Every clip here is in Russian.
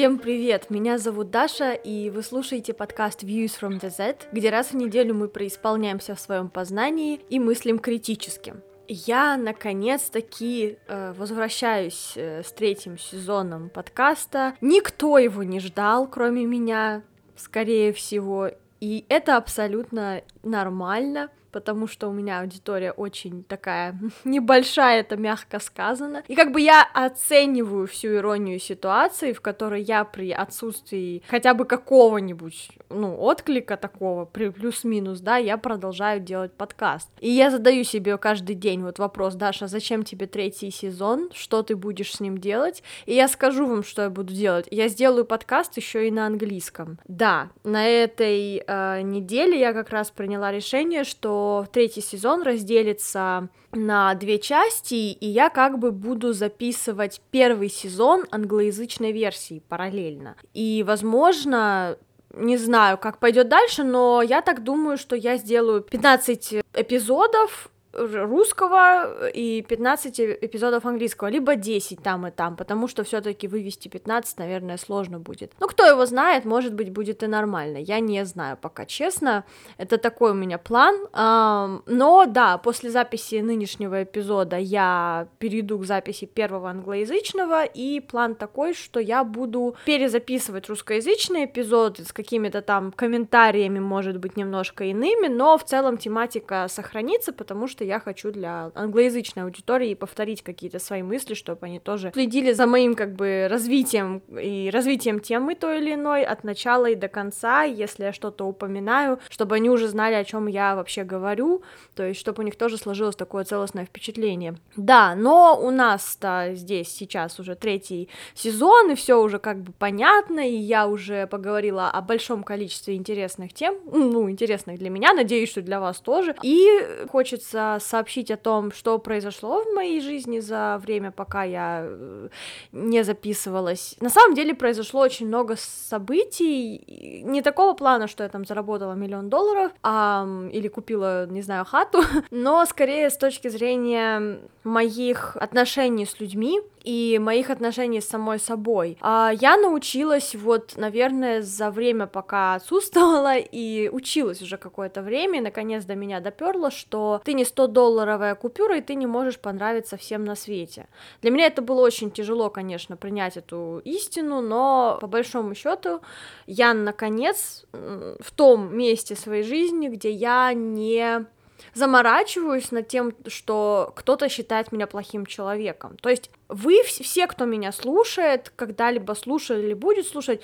Всем привет! Меня зовут Даша, и вы слушаете подкаст Views from the Z, где раз в неделю мы преисполняемся в своем познании и мыслим критически. Я наконец-таки э, возвращаюсь э, с третьим сезоном подкаста. Никто его не ждал, кроме меня, скорее всего, и это абсолютно нормально потому что у меня аудитория очень такая небольшая, это мягко сказано. И как бы я оцениваю всю иронию ситуации, в которой я при отсутствии хотя бы какого-нибудь, ну, отклика такого, плюс-минус, да, я продолжаю делать подкаст. И я задаю себе каждый день вот вопрос, Даша, зачем тебе третий сезон, что ты будешь с ним делать? И я скажу вам, что я буду делать. Я сделаю подкаст еще и на английском. Да, на этой э, неделе я как раз приняла решение, что третий сезон разделится на две части, и я как бы буду записывать первый сезон англоязычной версии параллельно. И, возможно, не знаю, как пойдет дальше, но я так думаю, что я сделаю 15 эпизодов русского и 15 эпизодов английского, либо 10 там и там, потому что все-таки вывести 15, наверное, сложно будет. Ну, кто его знает, может быть, будет и нормально. Я не знаю пока, честно. Это такой у меня план. Но да, после записи нынешнего эпизода я перейду к записи первого англоязычного, и план такой, что я буду перезаписывать русскоязычный эпизод с какими-то там комментариями, может быть, немножко иными, но в целом тематика сохранится, потому что я хочу для англоязычной аудитории повторить какие-то свои мысли, чтобы они тоже следили за моим как бы развитием и развитием темы той или иной от начала и до конца, если я что-то упоминаю, чтобы они уже знали, о чем я вообще говорю, то есть чтобы у них тоже сложилось такое целостное впечатление. Да, но у нас-то здесь сейчас уже третий сезон, и все уже как бы понятно, и я уже поговорила о большом количестве интересных тем, ну, интересных для меня, надеюсь, что для вас тоже, и хочется сообщить о том, что произошло в моей жизни за время, пока я э, не записывалась. На самом деле произошло очень много событий, не такого плана, что я там заработала миллион долларов, а, или купила, не знаю, хату, но скорее с точки зрения моих отношений с людьми и моих отношений с самой собой. А я научилась вот, наверное, за время, пока отсутствовала и училась уже какое-то время, и наконец до меня доперло, что ты не 100-долларовая купюра, и ты не можешь понравиться всем на свете. Для меня это было очень тяжело, конечно, принять эту истину, но по большому счету я наконец в том месте своей жизни, где я не заморачиваюсь над тем, что кто-то считает меня плохим человеком. То есть вы все, кто меня слушает, когда-либо слушали или будет слушать,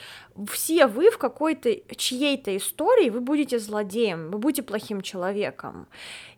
все вы в какой-то чьей-то истории вы будете злодеем, вы будете плохим человеком.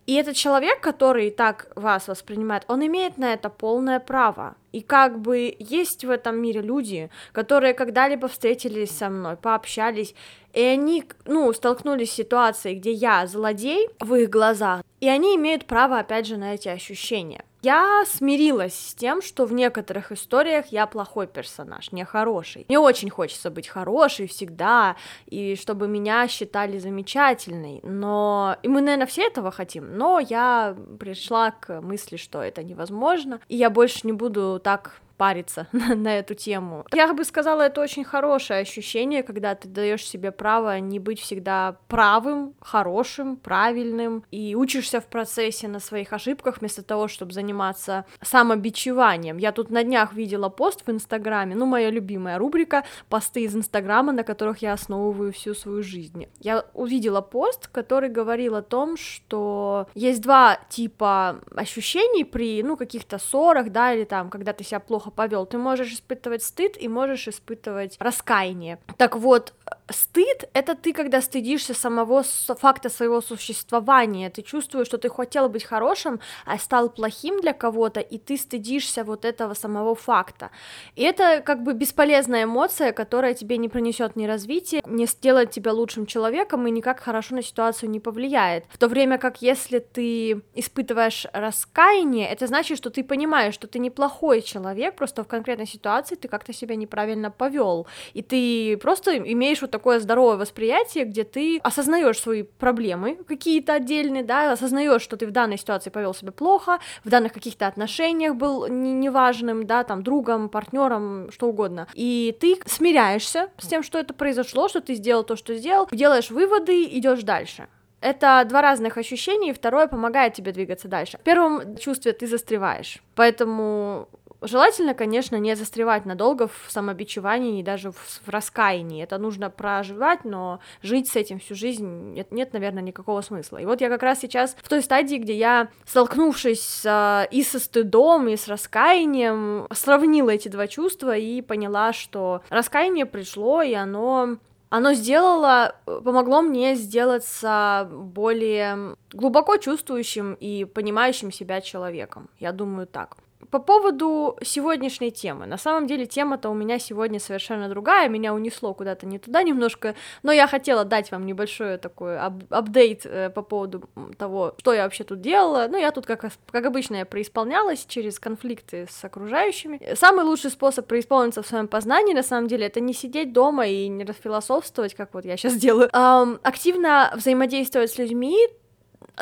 И этот человек, который так вас воспринимает, он имеет на это полное право. И как бы есть в этом мире люди, которые когда-либо встретились со мной, пообщались, и они, ну, столкнулись с ситуацией, где я злодей в их глазах, и они имеют право, опять же, на эти ощущения. Я смирилась с тем, что в некоторых историях я плохой персонаж, не хороший. Мне очень хочется быть хорошей всегда, и чтобы меня считали замечательной, но... И мы, наверное, все этого хотим, но я пришла к мысли, что это невозможно, и я больше не буду так париться на, эту тему. Я бы сказала, это очень хорошее ощущение, когда ты даешь себе право не быть всегда правым, хорошим, правильным, и учишься в процессе на своих ошибках вместо того, чтобы заниматься самобичеванием. Я тут на днях видела пост в Инстаграме, ну, моя любимая рубрика посты из Инстаграма, на которых я основываю всю свою жизнь. Я увидела пост, который говорил о том, что есть два типа ощущений при, ну, каких-то ссорах, да, или там, когда ты себя плохо плохо повел. Ты можешь испытывать стыд и можешь испытывать раскаяние. Так вот, стыд — это ты, когда стыдишься самого факта своего существования, ты чувствуешь, что ты хотел быть хорошим, а стал плохим для кого-то, и ты стыдишься вот этого самого факта. И это как бы бесполезная эмоция, которая тебе не принесет ни развития, не сделает тебя лучшим человеком и никак хорошо на ситуацию не повлияет. В то время как если ты испытываешь раскаяние, это значит, что ты понимаешь, что ты неплохой человек, просто в конкретной ситуации ты как-то себя неправильно повел, и ты просто имеешь вот такое здоровое восприятие, где ты осознаешь свои проблемы какие-то отдельные, да, осознаешь, что ты в данной ситуации повел себя плохо, в данных каких-то отношениях был неважным, да, там, другом, партнером, что угодно. И ты смиряешься с тем, что это произошло, что ты сделал то, что сделал, делаешь выводы, идешь дальше. Это два разных ощущения, и второе помогает тебе двигаться дальше. В первом чувстве ты застреваешь, поэтому Желательно, конечно, не застревать надолго в самобичевании и даже в, в раскаянии. Это нужно проживать, но жить с этим всю жизнь нет, нет, наверное, никакого смысла. И вот я как раз сейчас в той стадии, где я, столкнувшись с, и со стыдом, и с раскаянием, сравнила эти два чувства и поняла, что раскаяние пришло, и оно оно сделало, помогло мне сделаться более глубоко чувствующим и понимающим себя человеком. Я думаю так. По поводу сегодняшней темы. На самом деле тема-то у меня сегодня совершенно другая, меня унесло куда-то не туда немножко, но я хотела дать вам небольшой такой ап апдейт э, по поводу того, что я вообще тут делала. Ну, я тут, как, как обычно, я преисполнялась через конфликты с окружающими. Самый лучший способ преисполниться в своем познании, на самом деле, это не сидеть дома и не расфилософствовать, как вот я сейчас делаю, а активно взаимодействовать с людьми,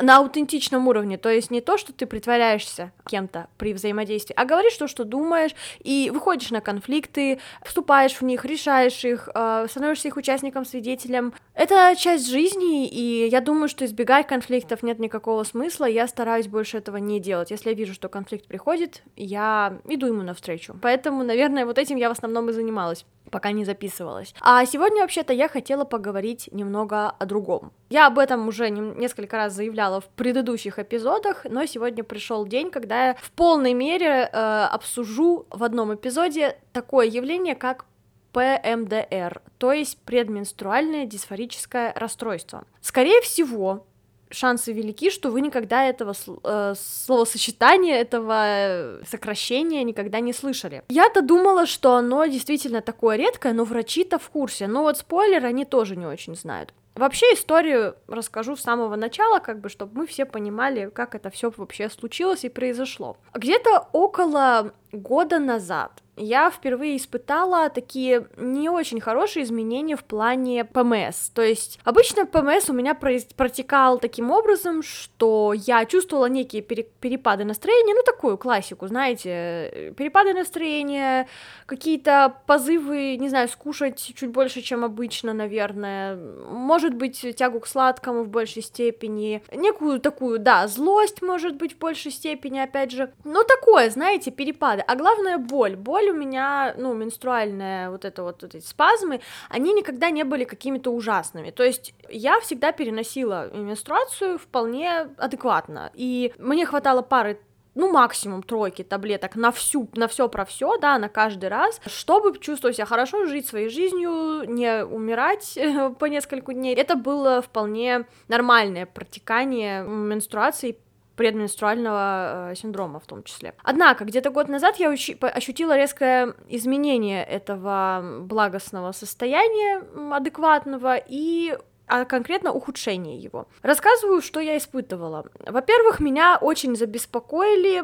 на аутентичном уровне, то есть не то, что ты притворяешься кем-то при взаимодействии, а говоришь то, что думаешь, и выходишь на конфликты, вступаешь в них, решаешь их, э, становишься их участником, свидетелем. Это часть жизни, и я думаю, что избегать конфликтов нет никакого смысла, я стараюсь больше этого не делать. Если я вижу, что конфликт приходит, я иду ему навстречу. Поэтому, наверное, вот этим я в основном и занималась пока не записывалась. А сегодня, вообще-то, я хотела поговорить немного о другом. Я об этом уже несколько раз заявляла в предыдущих эпизодах, но сегодня пришел день, когда я в полной мере э, обсужу в одном эпизоде такое явление, как ПМДР, то есть предменструальное дисфорическое расстройство. Скорее всего, шансы велики, что вы никогда этого э, словосочетания, этого сокращения никогда не слышали. Я-то думала, что оно действительно такое редкое, но врачи-то в курсе. Но вот спойлер, они тоже не очень знают. Вообще историю расскажу с самого начала, как бы, чтобы мы все понимали, как это все вообще случилось и произошло. Где-то около года назад я впервые испытала такие не очень хорошие изменения в плане ПМС. То есть обычно ПМС у меня протекал таким образом, что я чувствовала некие перепады настроения, ну такую классику, знаете, перепады настроения, какие-то позывы, не знаю, скушать чуть больше, чем обычно, наверное, может быть, тягу к сладкому в большей степени, некую такую, да, злость, может быть, в большей степени, опять же, ну такое, знаете, перепады, а главное боль боль у меня, ну, менструальная, вот это вот, вот эти спазмы, они никогда не были какими-то ужасными. То есть я всегда переносила менструацию вполне адекватно. И мне хватало пары ну, максимум тройки таблеток на всю, на все про все, да, на каждый раз, чтобы чувствовать себя хорошо, жить своей жизнью, не умирать по несколько дней. Это было вполне нормальное протекание менструации предменструального э, синдрома в том числе. Однако, где-то год назад я ощутила резкое изменение этого благостного состояния адекватного и а конкретно ухудшение его. Рассказываю, что я испытывала. Во-первых, меня очень забеспокоили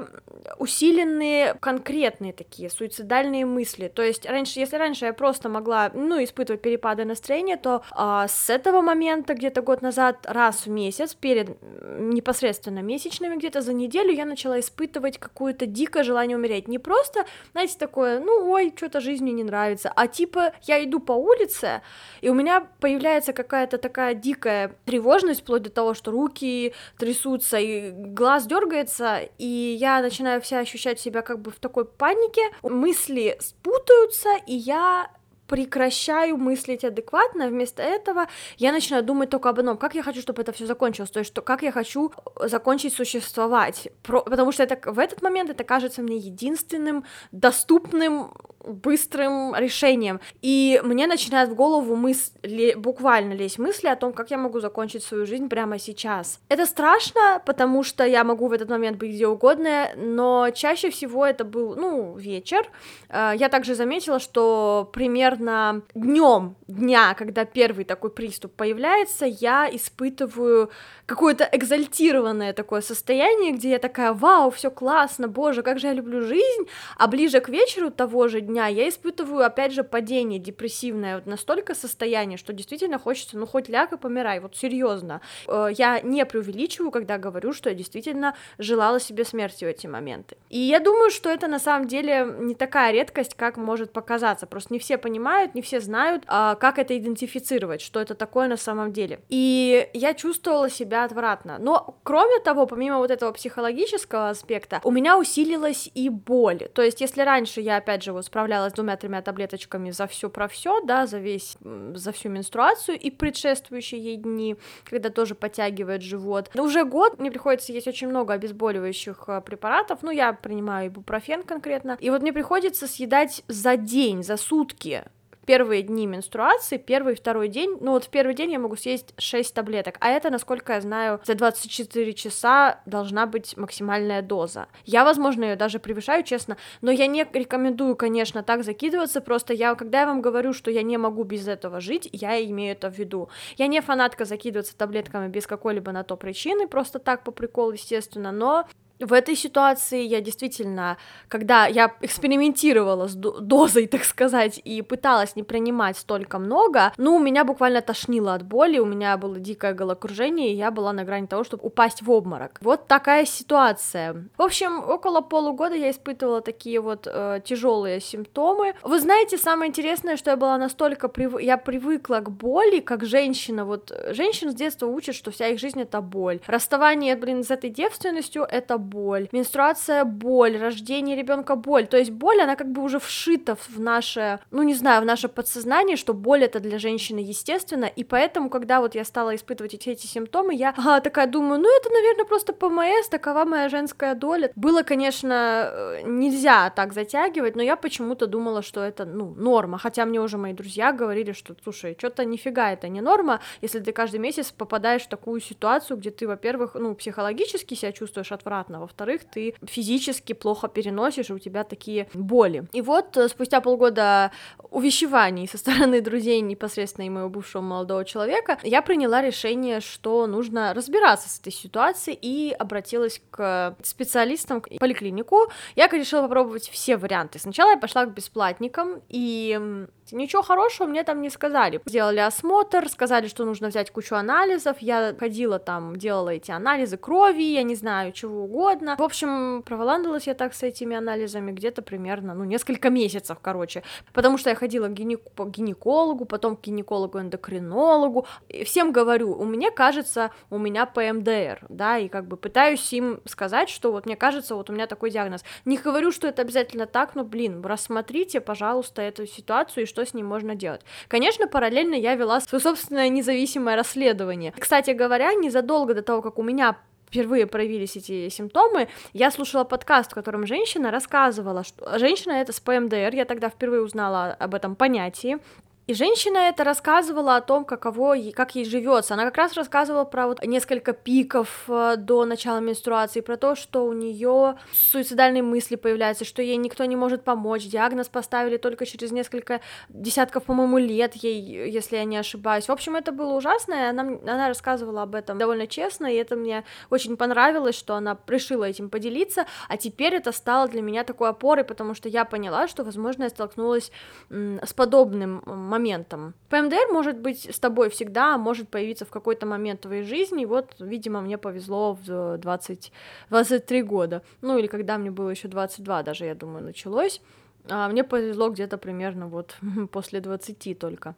усиленные конкретные такие суицидальные мысли. То есть раньше, если раньше я просто могла, ну, испытывать перепады настроения, то а, с этого момента где-то год назад раз в месяц перед непосредственно месячными где-то за неделю я начала испытывать какое-то дикое желание умереть. Не просто, знаете, такое, ну, ой, что-то жизнь мне не нравится, а типа я иду по улице и у меня появляется какая-то такая такая дикая тревожность, вплоть до того, что руки трясутся и глаз дергается, и я начинаю вся ощущать себя как бы в такой панике, мысли спутаются, и я прекращаю мыслить адекватно, вместо этого я начинаю думать только об одном, как я хочу, чтобы это все закончилось, то есть что, как я хочу закончить существовать, Про, потому что это, в этот момент это кажется мне единственным доступным быстрым решением. И мне начинает в голову мысли, буквально лезть мысли о том, как я могу закончить свою жизнь прямо сейчас. Это страшно, потому что я могу в этот момент быть где угодно, но чаще всего это был, ну, вечер. Э, я также заметила, что примерно примерно днем дня, когда первый такой приступ появляется, я испытываю какое-то экзальтированное такое состояние, где я такая, вау, все классно, боже, как же я люблю жизнь, а ближе к вечеру того же дня я испытываю, опять же, падение депрессивное, вот настолько состояние, что действительно хочется, ну, хоть ляг и помирай, вот серьезно. Э, я не преувеличиваю, когда говорю, что я действительно желала себе смерти в эти моменты. И я думаю, что это на самом деле не такая редкость, как может показаться, просто не все понимают, не все знают, а, как это идентифицировать, что это такое на самом деле. И я чувствовала себя отвратно. Но, кроме того, помимо вот этого психологического аспекта, у меня усилилась и боль. То есть, если раньше я, опять же, вот справлялась двумя-тремя таблеточками за все про все, да, за весь, за всю менструацию и предшествующие ей дни, когда тоже подтягивает живот. Уже год мне приходится есть очень много обезболивающих э, препаратов, ну, я принимаю ибупрофен конкретно, и вот мне приходится съедать за день, за сутки первые дни менструации, первый и второй день, ну вот в первый день я могу съесть 6 таблеток, а это, насколько я знаю, за 24 часа должна быть максимальная доза. Я, возможно, ее даже превышаю, честно, но я не рекомендую, конечно, так закидываться, просто я, когда я вам говорю, что я не могу без этого жить, я имею это в виду. Я не фанатка закидываться таблетками без какой-либо на то причины, просто так по приколу, естественно, но в этой ситуации я действительно, когда я экспериментировала с дозой, так сказать, и пыталась не принимать столько много, ну, меня буквально тошнило от боли, у меня было дикое головокружение, и я была на грани того, чтобы упасть в обморок. Вот такая ситуация. В общем, около полугода я испытывала такие вот э, тяжелые симптомы. Вы знаете, самое интересное, что я была настолько прив... я привыкла к боли, как женщина. Вот женщин с детства учат, что вся их жизнь это боль. Расставание, блин, с этой девственностью это боль, менструация боль, рождение ребенка боль. То есть боль, она как бы уже вшита в наше, ну не знаю, в наше подсознание, что боль это для женщины естественно, и поэтому, когда вот я стала испытывать эти, эти симптомы, я ага, такая думаю, ну это, наверное, просто ПМС, такова моя женская доля. Было, конечно, э, нельзя так затягивать, но я почему-то думала, что это, ну, норма, хотя мне уже мои друзья говорили, что, слушай, что-то нифига это не норма, если ты каждый месяц попадаешь в такую ситуацию, где ты, во-первых, ну, психологически себя чувствуешь отвратно, приятно, во-вторых, ты физически плохо переносишь, у тебя такие боли. И вот э, спустя полгода увещеваний со стороны друзей непосредственно и моего бывшего молодого человека, я приняла решение, что нужно разбираться с этой ситуацией и обратилась к специалистам, в поликлинику. Я решила попробовать все варианты. Сначала я пошла к бесплатникам, и Ничего хорошего мне там не сказали. Сделали осмотр, сказали, что нужно взять кучу анализов. Я ходила там, делала эти анализы крови, я не знаю, чего угодно. В общем, проволандалась я так с этими анализами где-то примерно, ну, несколько месяцев, короче. Потому что я ходила к, гинек- к гинекологу, потом к гинекологу-эндокринологу. И всем говорю, у меня кажется, у меня ПМДР, да, и как бы пытаюсь им сказать, что вот мне кажется, вот у меня такой диагноз. Не говорю, что это обязательно так, но, блин, рассмотрите, пожалуйста, эту ситуацию и что с ним можно делать. Конечно, параллельно я вела свое собственное независимое расследование. Кстати говоря, незадолго до того, как у меня впервые проявились эти симптомы, я слушала подкаст, в котором женщина рассказывала, что женщина это с ПМДР, я тогда впервые узнала об этом понятии, и женщина это рассказывала о том, каково, как ей живется. Она как раз рассказывала про вот несколько пиков э, до начала менструации, про то, что у нее суицидальные мысли появляются, что ей никто не может помочь. Диагноз поставили только через несколько десятков, по-моему, лет ей, если я не ошибаюсь. В общем, это было ужасно, и она, она рассказывала об этом довольно честно, и это мне очень понравилось, что она решила этим поделиться, а теперь это стало для меня такой опорой, потому что я поняла, что, возможно, я столкнулась с подобным моментом. ПМДР может быть с тобой всегда, может появиться в какой-то момент твоей жизни, вот, видимо, мне повезло в 20, 23 года, ну или когда мне было еще 22 даже, я думаю, началось, а мне повезло где-то примерно вот после 20 только.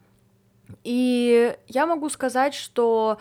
И я могу сказать, что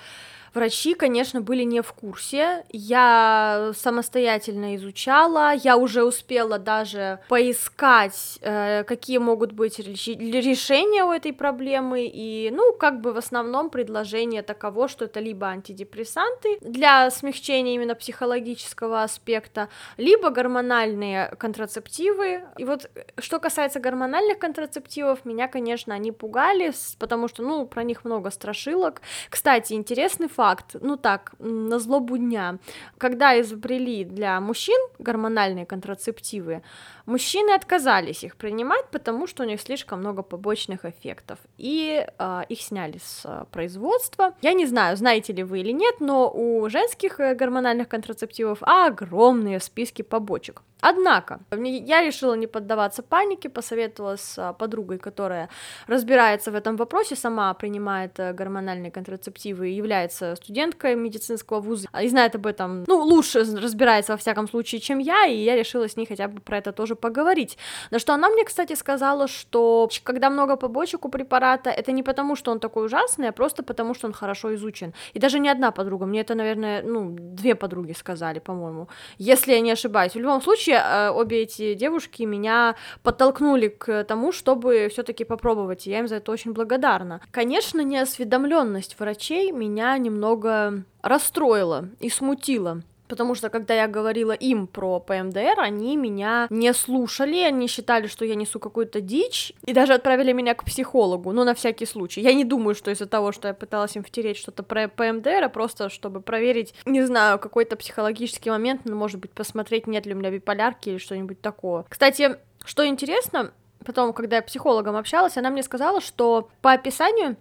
Врачи, конечно, были не в курсе. Я самостоятельно изучала, я уже успела даже поискать, э, какие могут быть решения у этой проблемы. И, ну, как бы в основном предложение таково, что это либо антидепрессанты для смягчения именно психологического аспекта, либо гормональные контрацептивы. И вот что касается гормональных контрацептивов, меня, конечно, они пугали, потому что, ну, про них много страшилок. Кстати, интересный факт факт, ну так, на злобу дня. Когда изобрели для мужчин гормональные контрацептивы, мужчины отказались их принимать, потому что у них слишком много побочных эффектов, и э, их сняли с производства. Я не знаю, знаете ли вы или нет, но у женских э, гормональных контрацептивов огромные списки побочек. Однако, я решила не поддаваться панике, посоветовала с а, подругой, которая разбирается в этом вопросе, сама принимает э, гормональные контрацептивы, является студенткой медицинского вуза и знает об этом, ну, лучше разбирается во всяком случае, чем я, и я решила с ней хотя бы про это тоже поговорить. На что она мне, кстати, сказала, что когда много побочек у препарата, это не потому, что он такой ужасный, а просто потому, что он хорошо изучен. И даже не одна подруга, мне это, наверное, ну, две подруги сказали, по-моему, если я не ошибаюсь. В любом случае, Э, обе эти девушки меня подтолкнули к тому, чтобы все-таки попробовать, и я им за это очень благодарна. Конечно, неосведомленность врачей меня немного расстроила и смутила. Потому что, когда я говорила им про ПМДР, они меня не слушали, они считали, что я несу какую-то дичь, и даже отправили меня к психологу, ну, на всякий случай. Я не думаю, что из-за того, что я пыталась им втереть что-то про ПМДР, а просто чтобы проверить, не знаю, какой-то психологический момент, ну, может быть, посмотреть, нет ли у меня биполярки или что-нибудь такого. Кстати, что интересно, потом, когда я психологом общалась, она мне сказала, что по описанию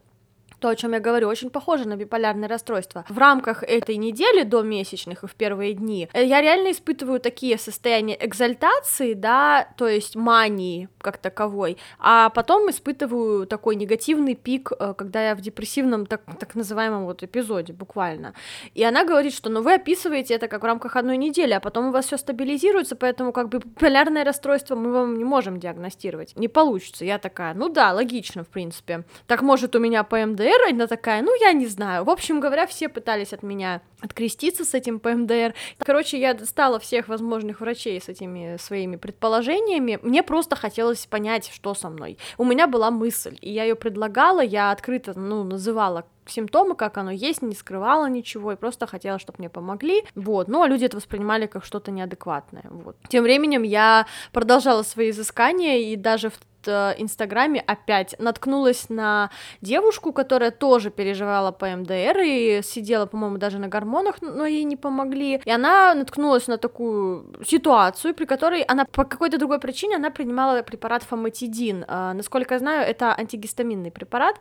то, о чем я говорю, очень похоже на биполярное расстройство. В рамках этой недели до месячных и в первые дни э, я реально испытываю такие состояния экзальтации, да, то есть мании как таковой, а потом испытываю такой негативный пик, э, когда я в депрессивном так, так называемом вот эпизоде буквально. И она говорит, что ну вы описываете это как в рамках одной недели, а потом у вас все стабилизируется, поэтому как бы биполярное расстройство мы вам не можем диагностировать. Не получится. Я такая, ну да, логично, в принципе. Так может у меня ПМДР, ПМДР, она такая, ну, я не знаю. В общем говоря, все пытались от меня откреститься с этим ПМДР. Короче, я достала всех возможных врачей с этими своими предположениями. Мне просто хотелось понять, что со мной. У меня была мысль, и я ее предлагала, я открыто, ну, называла симптомы, как оно есть, не скрывала ничего, и просто хотела, чтобы мне помогли, вот, ну, а люди это воспринимали как что-то неадекватное, вот. Тем временем я продолжала свои изыскания, и даже в Э, Инстаграме опять наткнулась на девушку, которая тоже переживала по МДР и сидела, по-моему, даже на гормонах, но ей не помогли. И она наткнулась на такую ситуацию, при которой она по какой-то другой причине она принимала препарат фаматидин. Э, насколько я знаю, это антигистаминный препарат,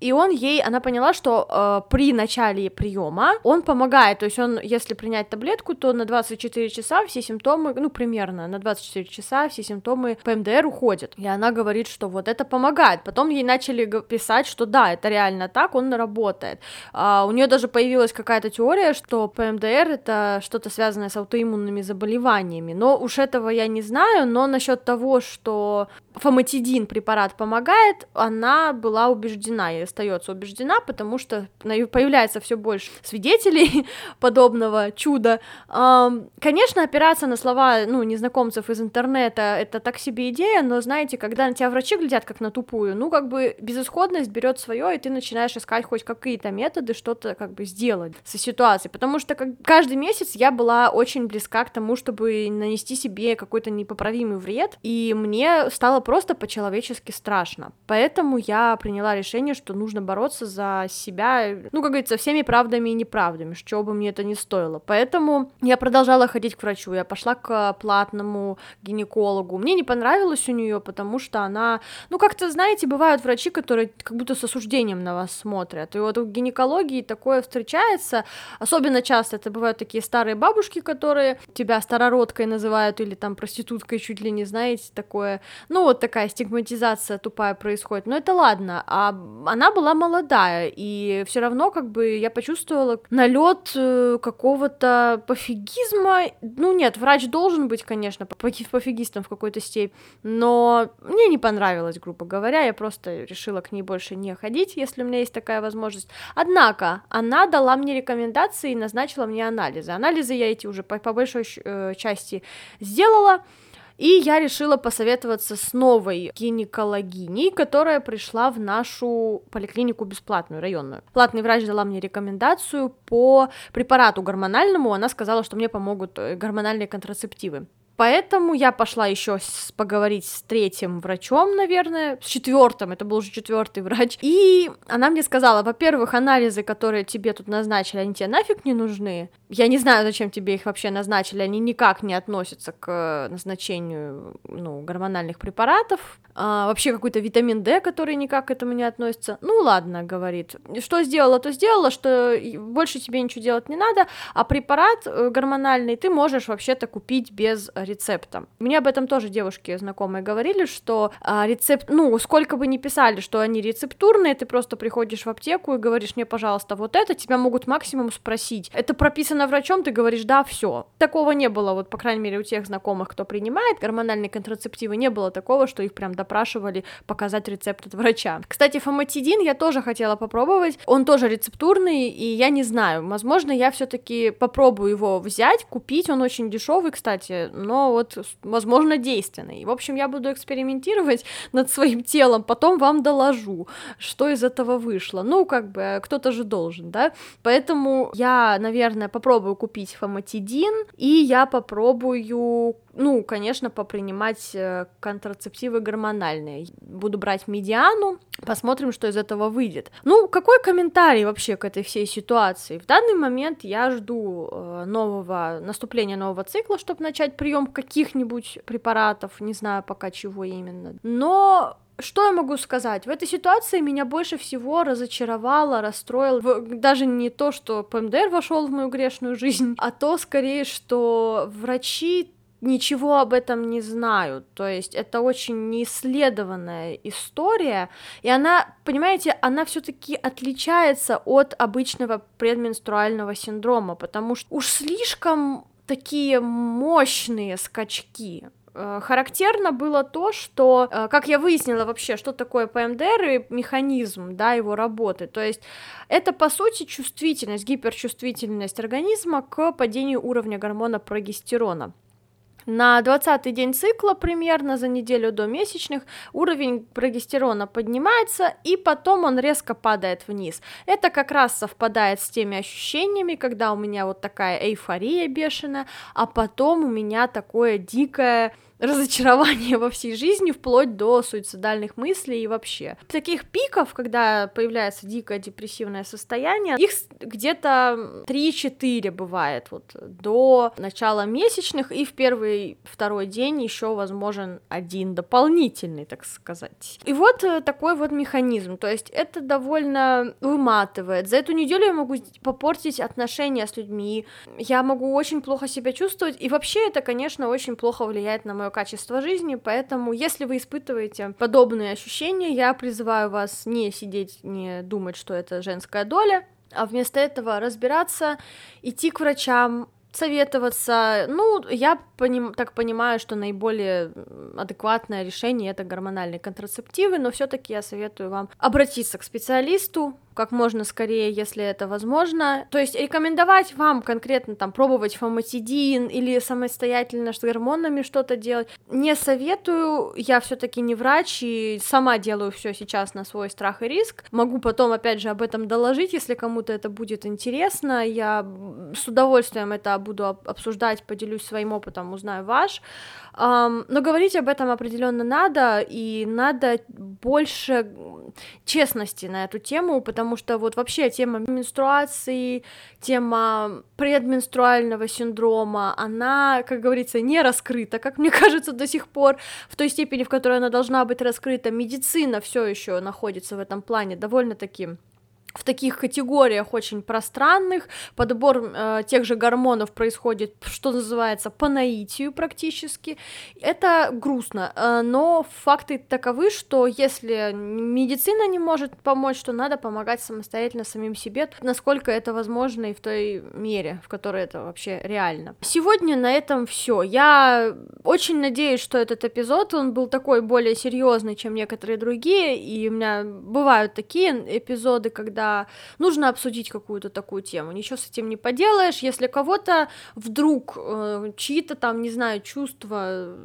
и он ей, она поняла, что э, при начале приема он помогает, то есть он, если принять таблетку, то на 24 часа все симптомы, ну, примерно на 24 часа все симптомы ПМДР уходят. И она говорит, говорит, что вот это помогает. Потом ей начали писать, что да, это реально так, он работает. А, у нее даже появилась какая-то теория, что ПМДР это что-то связанное с аутоиммунными заболеваниями. Но уж этого я не знаю, но насчет того, что фоматидин препарат помогает, она была убеждена и остается убеждена, потому что появляется все больше свидетелей подобного чуда. Конечно, опираться на слова ну, незнакомцев из интернета это так себе идея, но знаете, когда тебя врачи глядят как на тупую, ну как бы безысходность берет свое, и ты начинаешь искать хоть какие-то методы что-то как бы сделать со ситуацией, потому что как, каждый месяц я была очень близка к тому, чтобы нанести себе какой-то непоправимый вред, и мне стало просто по-человечески страшно. Поэтому я приняла решение, что нужно бороться за себя, ну, как говорится, всеми правдами и неправдами, что бы мне это ни стоило. Поэтому я продолжала ходить к врачу, я пошла к платному гинекологу. Мне не понравилось у нее, потому что она, ну, как-то, знаете, бывают врачи, которые как будто с осуждением на вас смотрят. И вот в гинекологии такое встречается, особенно часто это бывают такие старые бабушки, которые тебя старородкой называют или там проституткой чуть ли не, знаете, такое, ну, вот такая стигматизация тупая происходит. Но это ладно. А она была молодая, и все равно как бы я почувствовала налет э, какого-то пофигизма. Ну нет, врач должен быть, конечно, пофигистом в какой-то степени, но мне не понравилось, грубо говоря, я просто решила к ней больше не ходить, если у меня есть такая возможность. Однако она дала мне рекомендации и назначила мне анализы. Анализы я эти уже по, по большой э, части сделала. И я решила посоветоваться с новой гинекологиней, которая пришла в нашу поликлинику бесплатную, районную. Платный врач дала мне рекомендацию по препарату гормональному, она сказала, что мне помогут э, гормональные контрацептивы. Поэтому я пошла еще поговорить с третьим врачом, наверное, с четвертым, это был уже четвертый врач. И она мне сказала, во-первых, анализы, которые тебе тут назначили, они тебе нафиг не нужны. Я не знаю, зачем тебе их вообще назначили, они никак не относятся к назначению ну, гормональных препаратов. А, вообще какой-то витамин D, который никак к этому не относится. Ну ладно, говорит. Что сделала, то сделала, что больше тебе ничего делать не надо, а препарат э, гормональный ты можешь вообще-то купить без рецепта. Мне об этом тоже девушки знакомые говорили, что а, рецепт, ну, сколько бы ни писали, что они рецептурные, ты просто приходишь в аптеку и говоришь мне, пожалуйста, вот это, тебя могут максимум спросить. Это прописано врачом, ты говоришь, да, все. Такого не было, вот, по крайней мере, у тех знакомых, кто принимает гормональные контрацептивы, не было такого, что их прям допрашивали показать рецепт от врача. Кстати, фоматидин я тоже хотела попробовать, он тоже рецептурный, и я не знаю, возможно, я все-таки попробую его взять, купить, он очень дешевый, кстати, но вот, возможно, действенный. В общем, я буду экспериментировать над своим телом, потом вам доложу, что из этого вышло. Ну, как бы, кто-то же должен, да? Поэтому я, наверное, попробую купить фоматидин, и я попробую ну, конечно, попринимать э, контрацептивы гормональные. Буду брать медиану, посмотрим, что из этого выйдет. Ну, какой комментарий вообще к этой всей ситуации? В данный момент я жду э, нового наступления нового цикла, чтобы начать прием каких-нибудь препаратов, не знаю пока чего именно. Но что я могу сказать? В этой ситуации меня больше всего разочаровало, расстроило даже не то, что ПМДР вошел в мою грешную жизнь, а то скорее, что врачи ничего об этом не знают. То есть это очень неисследованная история, и она, понимаете, она все-таки отличается от обычного предменструального синдрома, потому что уж слишком такие мощные скачки. Э, характерно было то, что, э, как я выяснила вообще, что такое ПМДР и механизм, да, его работы, то есть это, по сути, чувствительность, гиперчувствительность организма к падению уровня гормона прогестерона. На 20-й день цикла, примерно за неделю до месячных, уровень прогестерона поднимается, и потом он резко падает вниз. Это как раз совпадает с теми ощущениями, когда у меня вот такая эйфория бешеная, а потом у меня такое дикое разочарование во всей жизни, вплоть до суицидальных мыслей и вообще. Таких пиков, когда появляется дикое депрессивное состояние, их где-то 3-4 бывает вот до начала месячных, и в первый, второй день еще возможен один дополнительный, так сказать. И вот э, такой вот механизм, то есть это довольно выматывает. За эту неделю я могу попортить отношения с людьми, я могу очень плохо себя чувствовать, и вообще это, конечно, очень плохо влияет на мое мое качество жизни, поэтому если вы испытываете подобные ощущения, я призываю вас не сидеть, не думать, что это женская доля, а вместо этого разбираться, идти к врачам, советоваться. Ну, я поним, так понимаю, что наиболее адекватное решение это гормональные контрацептивы, но все-таки я советую вам обратиться к специалисту, как можно скорее, если это возможно. То есть рекомендовать вам конкретно там пробовать фоматидин или самостоятельно с гормонами что-то делать не советую. Я все-таки не врач и сама делаю все сейчас на свой страх и риск. Могу потом опять же об этом доложить, если кому-то это будет интересно. Я с удовольствием это буду обсуждать, поделюсь своим опытом, узнаю ваш. Но говорить об этом определенно надо, и надо больше честности на эту тему, потому что вот вообще тема менструации, тема предменструального синдрома, она, как говорится, не раскрыта, как мне кажется, до сих пор, в той степени, в которой она должна быть раскрыта. Медицина все еще находится в этом плане довольно-таки в таких категориях очень пространных, подбор э, тех же гормонов происходит, что называется, по наитию практически. Это грустно, э, но факты таковы, что если медицина не может помочь, то надо помогать самостоятельно самим себе, насколько это возможно и в той мере, в которой это вообще реально. Сегодня на этом все. Я очень надеюсь, что этот эпизод, он был такой более серьезный, чем некоторые другие, и у меня бывают такие эпизоды, когда нужно обсудить какую-то такую тему. Ничего с этим не поделаешь. Если кого-то вдруг э, чьи-то там, не знаю, чувства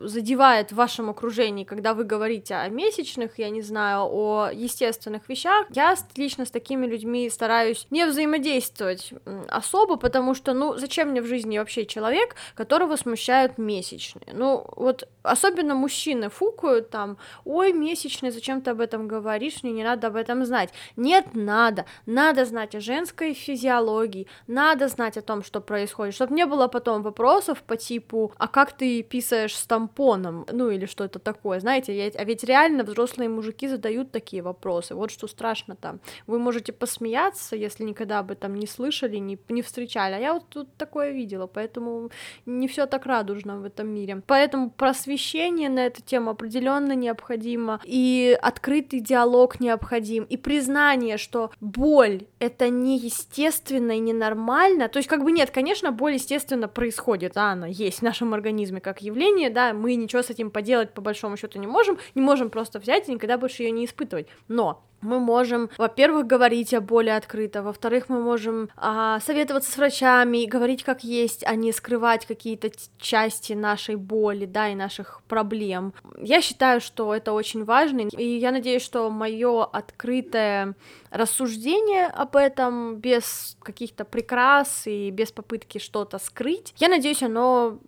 задевает в вашем окружении, когда вы говорите о месячных, я не знаю, о естественных вещах, я лично с такими людьми стараюсь не взаимодействовать особо, потому что, ну, зачем мне в жизни вообще человек, которого смущают месячные? Ну, вот особенно мужчины фукают там, ой, месячные, зачем ты об этом говоришь, мне не надо об этом знать. Нет, надо, надо знать о женской физиологии, надо знать о том, что происходит, чтобы не было потом вопросов по типу, а как ты писаешь с тампоном, ну или что это такое, знаете, я, а ведь реально взрослые мужики задают такие вопросы, вот что страшно там. Вы можете посмеяться, если никогда об этом не слышали, не, не встречали, а я вот тут такое видела, поэтому не все так радужно в этом мире. Поэтому просвещение на эту тему определенно необходимо, и открытый диалог необходим, и признание, что боль — это неестественно и ненормально, то есть как бы нет, конечно, боль, естественно, происходит, да, она есть в нашем организме как явление, да, мы ничего с этим поделать по большому счету не можем, не можем просто взять и никогда больше ее не испытывать, но мы можем, во-первых, говорить боли открыто, во-вторых, мы можем а, советоваться с врачами и говорить как есть, а не скрывать какие-то части нашей боли, да, и наших проблем. Я считаю, что это очень важно, и я надеюсь, что мое открытое рассуждение об этом без каких-то прикрас и без попытки что-то скрыть, я надеюсь, оно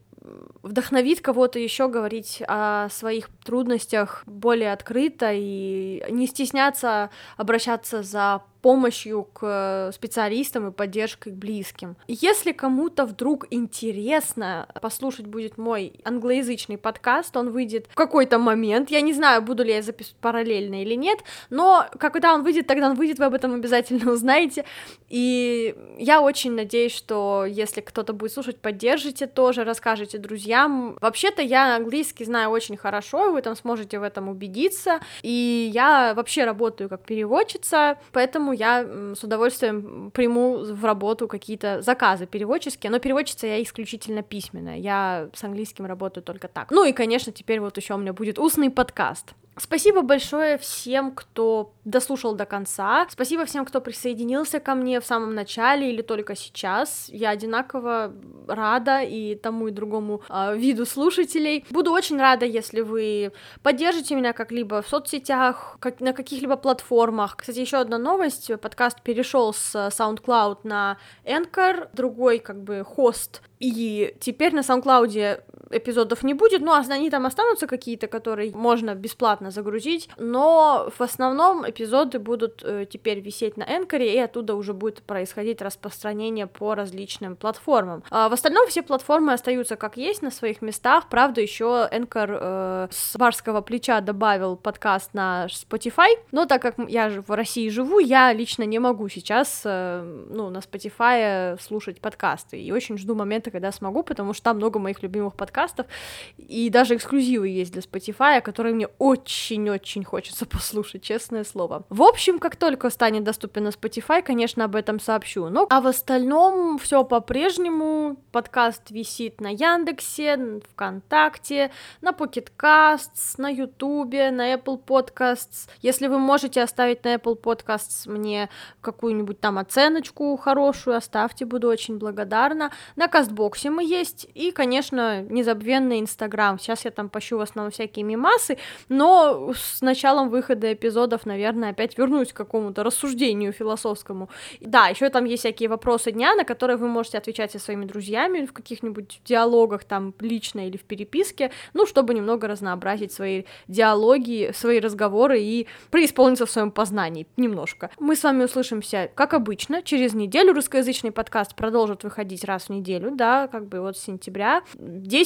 вдохновит кого-то еще говорить о своих трудностях более открыто и не стесняться обращаться за помощью к специалистам и поддержкой к близким. Если кому-то вдруг интересно послушать будет мой англоязычный подкаст, он выйдет в какой-то момент, я не знаю, буду ли я записывать параллельно или нет, но когда он выйдет, тогда он выйдет, вы об этом обязательно узнаете, и я очень надеюсь, что если кто-то будет слушать, поддержите тоже, расскажите друзьям. Вообще-то я английский знаю очень хорошо, вы там сможете в этом убедиться, и я вообще работаю как переводчица, поэтому я с удовольствием приму в работу какие-то заказы переводческие, но переводчица я исключительно письменная, я с английским работаю только так. Ну и, конечно, теперь вот еще у меня будет устный подкаст. Спасибо большое всем, кто дослушал до конца. Спасибо всем, кто присоединился ко мне в самом начале или только сейчас. Я одинаково рада и тому и другому э, виду слушателей. Буду очень рада, если вы поддержите меня как-либо в соцсетях, как, на каких-либо платформах. Кстати, еще одна новость. Подкаст перешел с SoundCloud на Anchor, другой как бы хост и теперь на SoundCloud эпизодов не будет, ну, они там останутся какие-то, которые можно бесплатно загрузить, но в основном эпизоды будут э, теперь висеть на Энкоре, и оттуда уже будет происходить распространение по различным платформам. А в остальном все платформы остаются как есть на своих местах, правда, еще Энкор э, с барского плеча добавил подкаст на Spotify, но так как я в России живу, я лично не могу сейчас, э, ну, на Spotify слушать подкасты, и очень жду момента, когда смогу, потому что там много моих любимых подкастов, и даже эксклюзивы есть для Spotify, которые мне очень-очень хочется послушать, честное слово. В общем, как только станет доступен на Spotify, конечно, об этом сообщу. Но а в остальном все по-прежнему. Подкаст висит на Яндексе, ВКонтакте, на Pocket Casts, на Ютубе, на Apple Podcasts. Если вы можете оставить на Apple Podcasts мне какую-нибудь там оценочку хорошую, оставьте, буду очень благодарна. На Роксбоксе мы есть, и, конечно, незабвенный Инстаграм. Сейчас я там пощу в основном всякие мимасы, но с началом выхода эпизодов, наверное, опять вернусь к какому-то рассуждению философскому. Да, еще там есть всякие вопросы дня, на которые вы можете отвечать со своими друзьями в каких-нибудь диалогах, там, лично или в переписке, ну, чтобы немного разнообразить свои диалоги, свои разговоры и преисполниться в своем познании немножко. Мы с вами услышимся, как обычно, через неделю. Русскоязычный подкаст продолжит выходить раз в неделю, да, как бы вот с сентября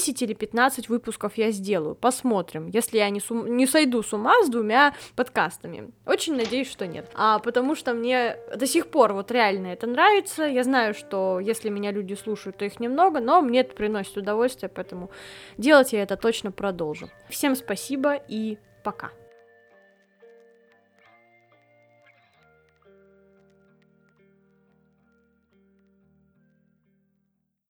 10 или 15 выпусков я сделаю, посмотрим, если я не, сум... не сойду с ума с двумя подкастами. Очень надеюсь, что нет. А потому что мне до сих пор вот реально это нравится, я знаю, что если меня люди слушают, то их немного, но мне это приносит удовольствие, поэтому делать я это точно продолжу. Всем спасибо и пока.